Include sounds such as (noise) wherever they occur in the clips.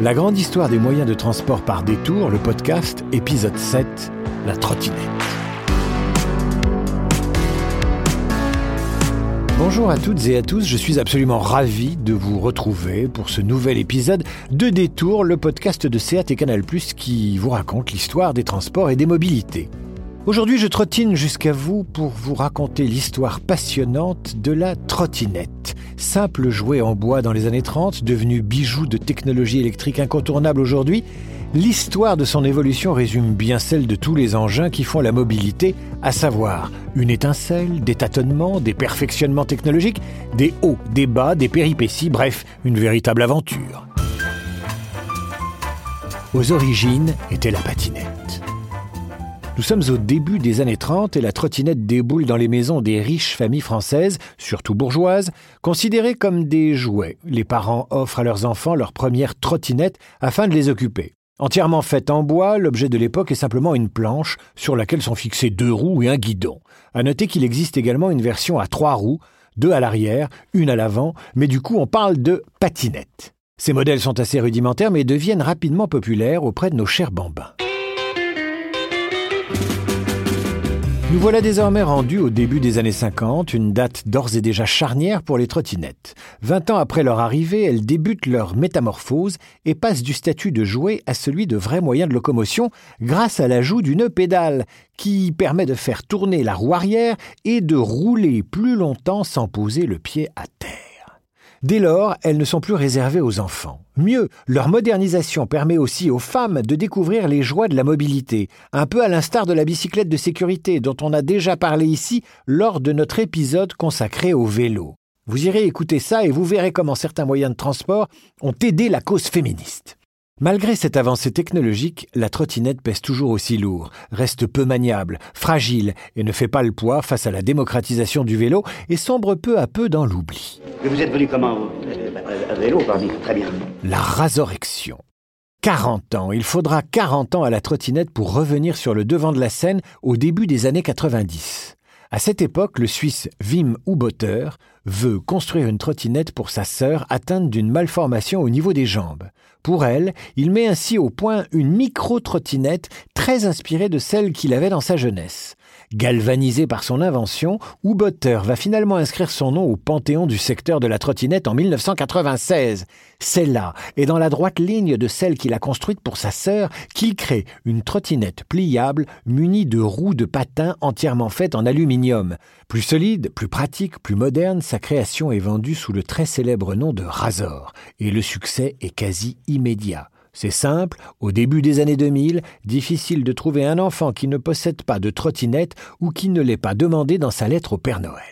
La grande histoire des moyens de transport par détour, le podcast, épisode 7, la trottinette. Bonjour à toutes et à tous, je suis absolument ravi de vous retrouver pour ce nouvel épisode de Détour, le podcast de Seat et Canal+, qui vous raconte l'histoire des transports et des mobilités. Aujourd'hui, je trottine jusqu'à vous pour vous raconter l'histoire passionnante de la trottinette. Simple jouet en bois dans les années 30, devenu bijou de technologie électrique incontournable aujourd'hui, l'histoire de son évolution résume bien celle de tous les engins qui font la mobilité, à savoir une étincelle, des tâtonnements, des perfectionnements technologiques, des hauts, des bas, des péripéties, bref, une véritable aventure. Aux origines était la patinette. Nous sommes au début des années 30 et la trottinette déboule dans les maisons des riches familles françaises, surtout bourgeoises, considérées comme des jouets. Les parents offrent à leurs enfants leur première trottinette afin de les occuper. Entièrement faite en bois, l'objet de l'époque est simplement une planche sur laquelle sont fixés deux roues et un guidon. À noter qu'il existe également une version à trois roues, deux à l'arrière, une à l'avant, mais du coup on parle de patinette. Ces modèles sont assez rudimentaires mais deviennent rapidement populaires auprès de nos chers bambins. Nous voilà désormais rendus au début des années 50, une date d'ores et déjà charnière pour les trottinettes. Vingt ans après leur arrivée, elles débutent leur métamorphose et passent du statut de jouet à celui de vrai moyen de locomotion grâce à l'ajout d'une pédale qui permet de faire tourner la roue arrière et de rouler plus longtemps sans poser le pied à terre. Dès lors, elles ne sont plus réservées aux enfants. Mieux, leur modernisation permet aussi aux femmes de découvrir les joies de la mobilité, un peu à l'instar de la bicyclette de sécurité dont on a déjà parlé ici lors de notre épisode consacré au vélo. Vous irez écouter ça et vous verrez comment certains moyens de transport ont aidé la cause féministe. Malgré cette avancée technologique, la trottinette pèse toujours aussi lourd, reste peu maniable, fragile et ne fait pas le poids face à la démocratisation du vélo et sombre peu à peu dans l'oubli. vous êtes venu comment À vélo, pardon, très bien. La rasorection. 40 ans. Il faudra 40 ans à la trottinette pour revenir sur le devant de la scène au début des années 90. À cette époque, le Suisse Wim Hubotter veut construire une trottinette pour sa sœur atteinte d'une malformation au niveau des jambes. Pour elle, il met ainsi au point une micro-trottinette très inspirée de celle qu'il avait dans sa jeunesse. Galvanisé par son invention, Hubotter va finalement inscrire son nom au panthéon du secteur de la trottinette en 1996. C'est là, et dans la droite ligne de celle qu'il a construite pour sa sœur, qu'il crée une trottinette pliable munie de roues de patins entièrement faites en aluminium. Plus solide, plus pratique, plus moderne, sa création est vendue sous le très célèbre nom de Razor, et le succès est quasi immédiat. C'est simple, au début des années 2000, difficile de trouver un enfant qui ne possède pas de trottinette ou qui ne l'ait pas demandé dans sa lettre au Père Noël.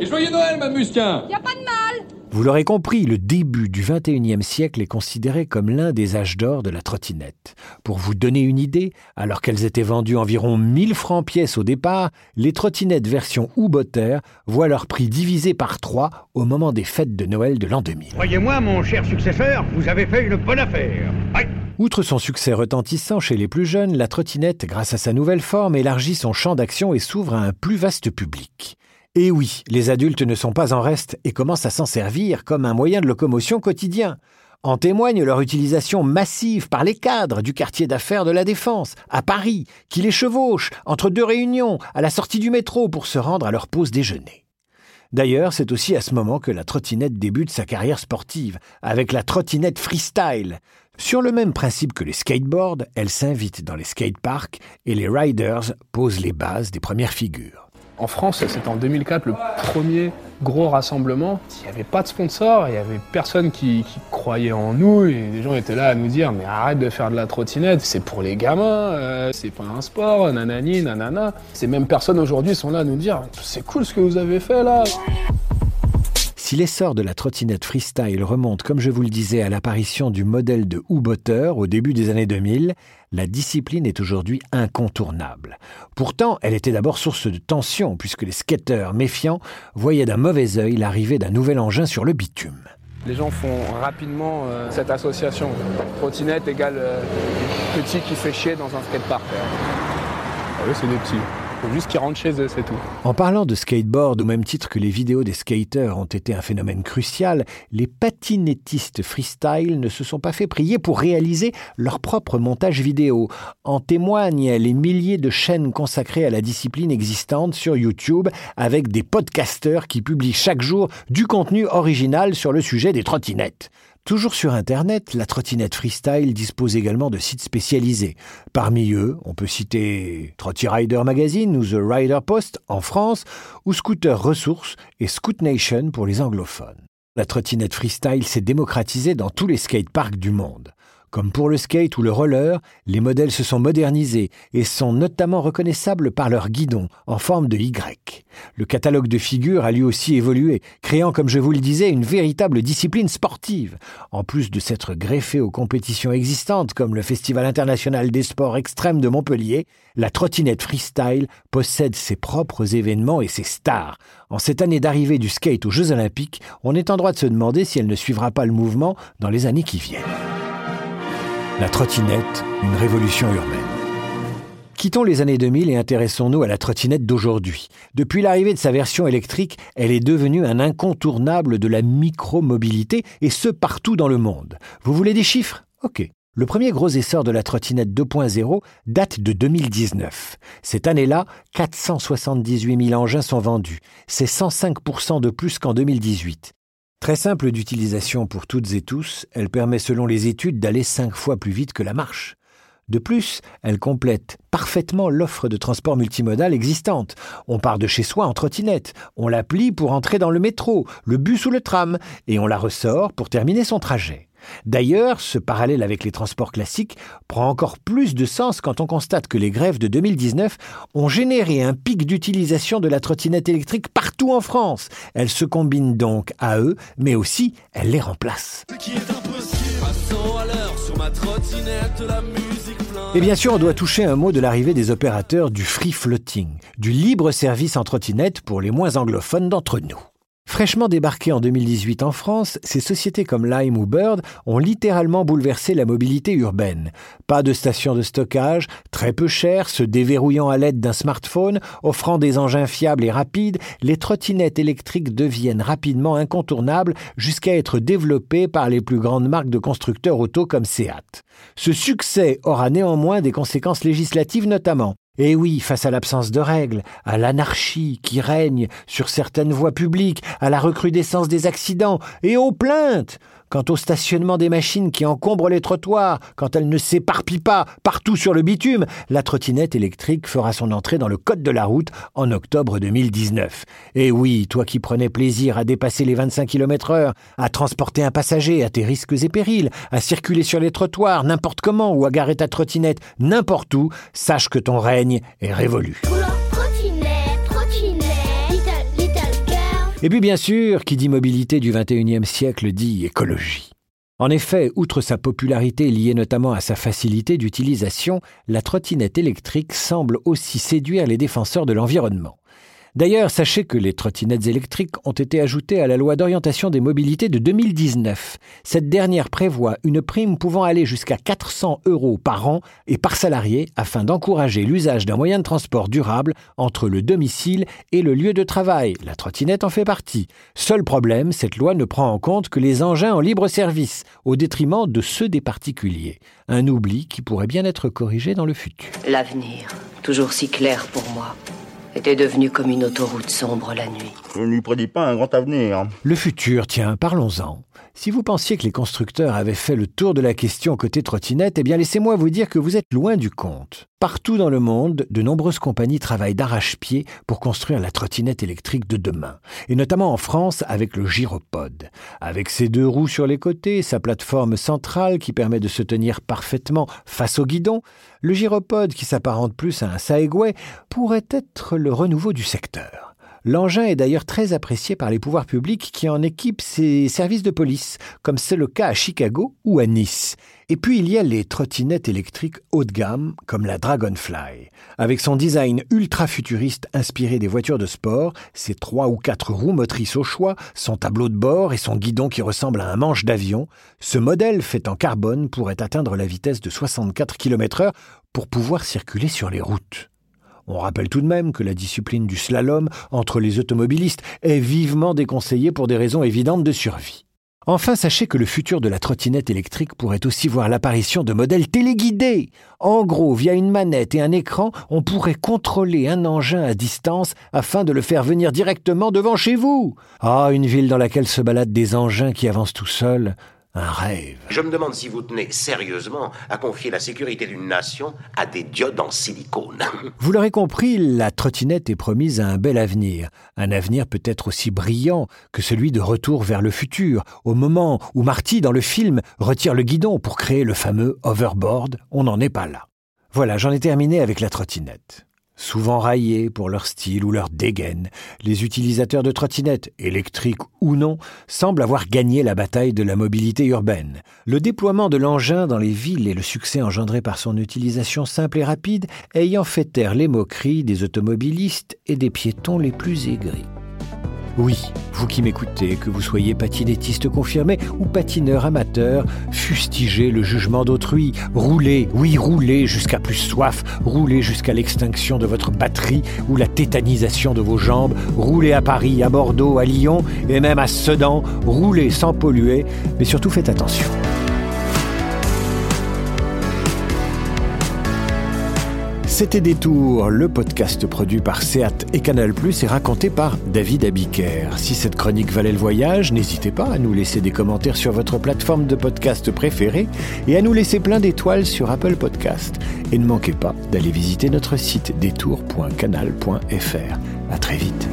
Et joyeux Noël, ma musquin Y a pas de mal Vous l'aurez compris, le début du XXIe siècle est considéré comme l'un des âges d'or de la trottinette. Pour vous donner une idée, alors qu'elles étaient vendues environ 1000 francs pièce au départ, les trottinettes version Hubotter voient leur prix divisé par trois au moment des fêtes de Noël de l'an 2000. Croyez-moi, mon cher successeur, vous avez fait une bonne affaire. Aïe Outre son succès retentissant chez les plus jeunes, la trottinette, grâce à sa nouvelle forme, élargit son champ d'action et s'ouvre à un plus vaste public. Et oui, les adultes ne sont pas en reste et commencent à s'en servir comme un moyen de locomotion quotidien. En témoigne leur utilisation massive par les cadres du quartier d'affaires de la Défense, à Paris, qui les chevauchent entre deux réunions, à la sortie du métro pour se rendre à leur pause déjeuner. D'ailleurs, c'est aussi à ce moment que la trottinette débute sa carrière sportive, avec la trottinette freestyle. Sur le même principe que les skateboards, elle s'invite dans les skateparks et les riders posent les bases des premières figures. En France, c'était en 2004 le premier gros rassemblement. Il n'y avait pas de sponsor, il n'y avait personne qui, croyait en nous. Et les gens étaient là à nous dire Mais arrête de faire de la trottinette, c'est pour les gamins, euh, c'est pas un sport, nanani, nanana. Ces mêmes personnes aujourd'hui sont là à nous dire C'est cool ce que vous avez fait là. Si l'essor de la trottinette freestyle remonte, comme je vous le disais, à l'apparition du modèle de Hubotter au début des années 2000, la discipline est aujourd'hui incontournable. Pourtant, elle était d'abord source de tension, puisque les skateurs méfiants voyaient d'un mauvais œil l'arrivée d'un nouvel engin sur le bitume. Les gens font rapidement euh, cette association. Trottinette égale euh, petit qui fait chier dans un skatepark. Ah oui, c'est des petits. Faut juste qu'ils rentrent chez eux, c'est tout. En parlant de skateboard, au même titre que les vidéos des skaters ont été un phénomène crucial, les patinettistes freestyle ne se sont pas fait prier pour réaliser leur propre montage vidéo. En témoignent les milliers de chaînes consacrées à la discipline existantes sur YouTube avec des podcasters qui publient chaque jour du contenu original sur le sujet des trottinettes. Toujours sur Internet, la trottinette freestyle dispose également de sites spécialisés. Parmi eux, on peut citer Trotty Rider Magazine ou The Rider Post en France, ou Scooter Ressources et Scoot Nation pour les anglophones. La trottinette freestyle s'est démocratisée dans tous les skateparks du monde. Comme pour le skate ou le roller, les modèles se sont modernisés et sont notamment reconnaissables par leur guidon en forme de Y. Le catalogue de figures a lui aussi évolué, créant, comme je vous le disais, une véritable discipline sportive. En plus de s'être greffé aux compétitions existantes comme le Festival international des sports extrêmes de Montpellier, la trottinette freestyle possède ses propres événements et ses stars. En cette année d'arrivée du skate aux Jeux olympiques, on est en droit de se demander si elle ne suivra pas le mouvement dans les années qui viennent. La trottinette, une révolution urbaine. Quittons les années 2000 et intéressons-nous à la trottinette d'aujourd'hui. Depuis l'arrivée de sa version électrique, elle est devenue un incontournable de la micromobilité, et ce partout dans le monde. Vous voulez des chiffres? Ok. Le premier gros essor de la trottinette 2.0 date de 2019. Cette année-là, 478 000 engins sont vendus. C'est 105% de plus qu'en 2018. Très simple d'utilisation pour toutes et tous, elle permet selon les études d'aller cinq fois plus vite que la marche. De plus, elle complète parfaitement l'offre de transport multimodal existante. On part de chez soi en trottinette, on la plie pour entrer dans le métro, le bus ou le tram, et on la ressort pour terminer son trajet. D'ailleurs, ce parallèle avec les transports classiques prend encore plus de sens quand on constate que les grèves de 2019 ont généré un pic d'utilisation de la trottinette électrique partout en France. Elle se combine donc à eux, mais aussi elle les remplace. Et bien sûr, on doit toucher un mot de l'arrivée des opérateurs du free floating, du libre service en trottinette pour les moins anglophones d'entre nous. Fraîchement débarquées en 2018 en France, ces sociétés comme Lime ou Bird ont littéralement bouleversé la mobilité urbaine. Pas de stations de stockage, très peu cher, se déverrouillant à l'aide d'un smartphone, offrant des engins fiables et rapides, les trottinettes électriques deviennent rapidement incontournables jusqu'à être développées par les plus grandes marques de constructeurs auto comme Seat. Ce succès aura néanmoins des conséquences législatives notamment. Et oui, face à l'absence de règles, à l'anarchie qui règne sur certaines voies publiques, à la recrudescence des accidents et aux plaintes, quant au stationnement des machines qui encombrent les trottoirs, quand elles ne s'éparpillent pas partout sur le bitume, la trottinette électrique fera son entrée dans le code de la route en octobre 2019. Et oui, toi qui prenais plaisir à dépasser les 25 km heure, à transporter un passager à tes risques et périls, à circuler sur les trottoirs n'importe comment ou à garer ta trottinette n'importe où, sache que ton règne est révolu. Et puis bien sûr, qui dit mobilité du XXIe siècle dit écologie. En effet, outre sa popularité liée notamment à sa facilité d'utilisation, la trottinette électrique semble aussi séduire les défenseurs de l'environnement. D'ailleurs, sachez que les trottinettes électriques ont été ajoutées à la loi d'orientation des mobilités de 2019. Cette dernière prévoit une prime pouvant aller jusqu'à 400 euros par an et par salarié afin d'encourager l'usage d'un moyen de transport durable entre le domicile et le lieu de travail. La trottinette en fait partie. Seul problème, cette loi ne prend en compte que les engins en libre service, au détriment de ceux des particuliers. Un oubli qui pourrait bien être corrigé dans le futur. L'avenir, toujours si clair pour moi était devenue comme une autoroute sombre la nuit. Je ne lui prédis pas un grand avenir. Le futur, tiens, parlons-en. Si vous pensiez que les constructeurs avaient fait le tour de la question côté trottinette, eh bien laissez-moi vous dire que vous êtes loin du compte. Partout dans le monde, de nombreuses compagnies travaillent d'arrache-pied pour construire la trottinette électrique de demain, et notamment en France avec le gyropode. Avec ses deux roues sur les côtés, sa plateforme centrale qui permet de se tenir parfaitement face au guidon, le gyropode qui s'apparente plus à un Saegway pourrait être le renouveau du secteur. L'engin est d'ailleurs très apprécié par les pouvoirs publics qui en équipent ses services de police, comme c'est le cas à Chicago ou à Nice. Et puis il y a les trottinettes électriques haut de gamme, comme la Dragonfly. Avec son design ultra futuriste inspiré des voitures de sport, ses trois ou quatre roues motrices au choix, son tableau de bord et son guidon qui ressemble à un manche d'avion, ce modèle fait en carbone pourrait atteindre la vitesse de 64 km/h pour pouvoir circuler sur les routes. On rappelle tout de même que la discipline du slalom entre les automobilistes est vivement déconseillée pour des raisons évidentes de survie. Enfin, sachez que le futur de la trottinette électrique pourrait aussi voir l'apparition de modèles téléguidés. En gros, via une manette et un écran, on pourrait contrôler un engin à distance afin de le faire venir directement devant chez vous. Ah, une ville dans laquelle se baladent des engins qui avancent tout seuls, un rêve. Je me demande si vous tenez sérieusement à confier la sécurité d'une nation à des diodes en silicone. (laughs) Vous l'aurez compris, la trottinette est promise à un bel avenir. Un avenir peut-être aussi brillant que celui de Retour vers le futur, au moment où Marty, dans le film, retire le guidon pour créer le fameux overboard. On n'en est pas là. Voilà, j'en ai terminé avec la trottinette. Souvent raillés pour leur style ou leur dégaine, les utilisateurs de trottinettes, électriques ou non, semblent avoir gagné la bataille de la mobilité urbaine. Le déploiement de l'engin dans les villes et le succès engendré par son utilisation simple et rapide ayant fait taire les moqueries des automobilistes et des piétons les plus aigris. Oui, vous qui m'écoutez, que vous soyez patinettiste confirmé ou patineur amateur, fustigez le jugement d'autrui, roulez, oui, roulez jusqu'à plus soif, roulez jusqu'à l'extinction de votre batterie ou la tétanisation de vos jambes, roulez à Paris, à Bordeaux, à Lyon et même à Sedan, roulez sans polluer, mais surtout faites attention. C'était Détour, le podcast produit par Seat et Canal+, et raconté par David Abiker. Si cette chronique valait le voyage, n'hésitez pas à nous laisser des commentaires sur votre plateforme de podcast préférée et à nous laisser plein d'étoiles sur Apple Podcast. Et ne manquez pas d'aller visiter notre site détour.canal.fr. À très vite.